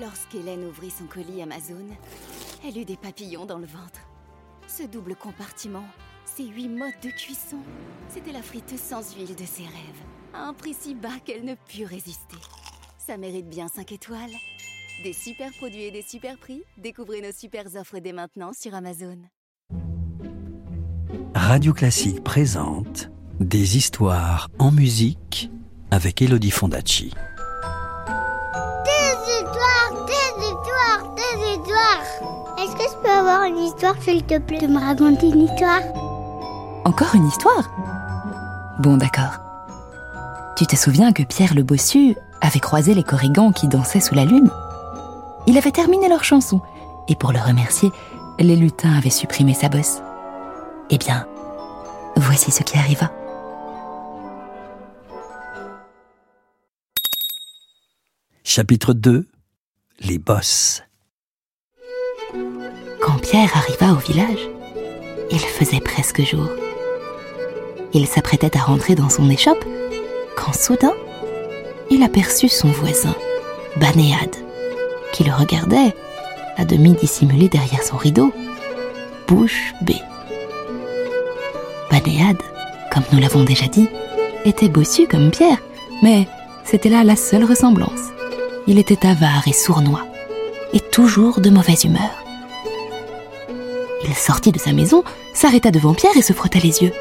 Lorsqu'Hélène ouvrit son colis Amazon, elle eut des papillons dans le ventre. Ce double compartiment, ces huit modes de cuisson, c'était la friteuse sans huile de ses rêves, à un prix si bas qu'elle ne put résister. Ça mérite bien 5 étoiles. Des super produits et des super prix, découvrez nos super offres dès maintenant sur Amazon. Radio Classique présente Des histoires en musique avec Elodie Fondacci. Des histoires. Est-ce que je peux avoir une histoire, s'il te plaît, de me raconter une histoire? Encore une histoire? Bon, d'accord. Tu te souviens que Pierre le Bossu avait croisé les corrigans qui dansaient sous la lune? Il avait terminé leur chanson, et pour le remercier, les lutins avaient supprimé sa bosse. Eh bien, voici ce qui arriva. Chapitre 2 Les bosses. Pierre arriva au village, il faisait presque jour. Il s'apprêtait à rentrer dans son échoppe quand soudain, il aperçut son voisin, Banéade, qui le regardait, à demi dissimulé derrière son rideau, bouche bée. Banéade, comme nous l'avons déjà dit, était bossu comme Pierre, mais c'était là la seule ressemblance. Il était avare et sournois, et toujours de mauvaise humeur. Il sortit de sa maison, s'arrêta devant Pierre et se frotta les yeux.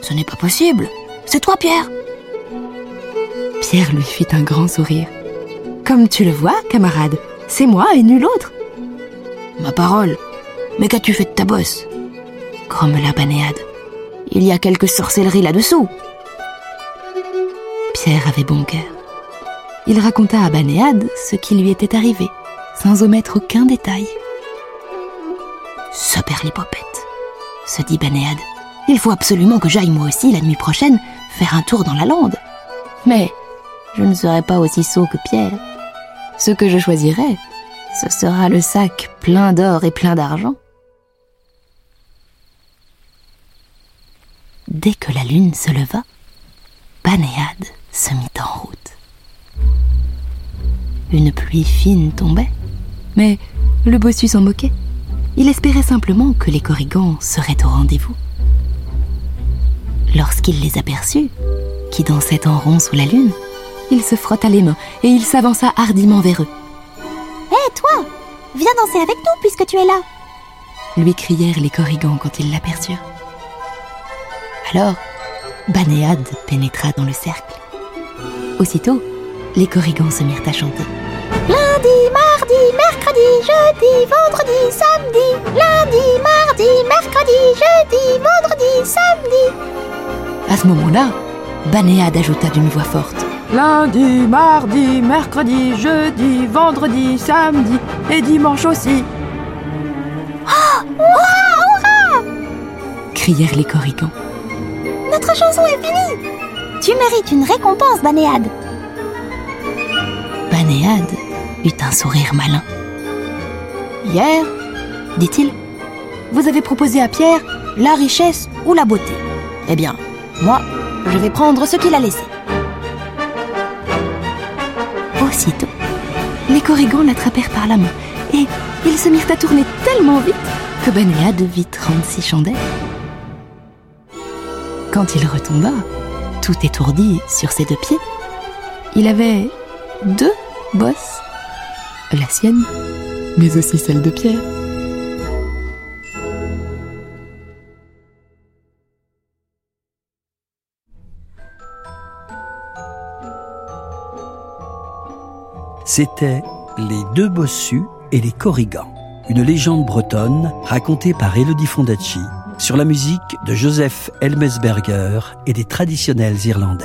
Ce n'est pas possible. C'est toi, Pierre. Pierre lui fit un grand sourire. Comme tu le vois, camarade, c'est moi et nul autre. Ma parole. Mais qu'as-tu fait de ta bosse? grommela Banéade. Il y a quelque sorcellerie là-dessous. Pierre avait bon cœur. Il raconta à Banéade ce qui lui était arrivé, sans omettre aucun détail. Saperlipopette, se dit Banéade. Il faut absolument que j'aille moi aussi la nuit prochaine faire un tour dans la lande. Mais je ne serai pas aussi sot que Pierre. Ce que je choisirai, ce sera le sac plein d'or et plein d'argent. Dès que la lune se leva, Banéade se mit en route. Une pluie fine tombait, mais le bossu s'en moquait. Il espérait simplement que les corrigans seraient au rendez-vous. Lorsqu'il les aperçut, qui dansaient en rond sous la lune, il se frotta les mains et il s'avança hardiment vers eux. Hé, toi Viens danser avec nous puisque tu es là lui crièrent les corrigans quand ils l'aperçurent. Alors, Banéade pénétra dans le cercle. Aussitôt, les corrigans se mirent à chanter. Lundi, mardi, mercredi, jeudi, vendredi, samedi. Lundi, mardi, mercredi, jeudi, vendredi, samedi. À ce moment-là, Banéade ajouta d'une voix forte. Lundi, mardi, mercredi, jeudi, vendredi, samedi et dimanche aussi. crièrent les corrigans. Notre chanson est finie Tu mérites une récompense, Banéade. Banéade eut un sourire malin. Hier, dit-il, vous avez proposé à Pierre la richesse ou la beauté. Eh bien, moi, je vais prendre ce qu'il a laissé. Aussitôt, les corrigans l'attrapèrent par la main et ils se mirent à tourner tellement vite que Banéade vit 36 chandelles. Quand il retomba, tout étourdi sur ses deux pieds, il avait deux bosses. La sienne, mais aussi celle de Pierre. C'était Les deux bossus et les corrigans, une légende bretonne racontée par Elodie Fondacci sur la musique de Joseph Elmesberger et des traditionnels irlandais.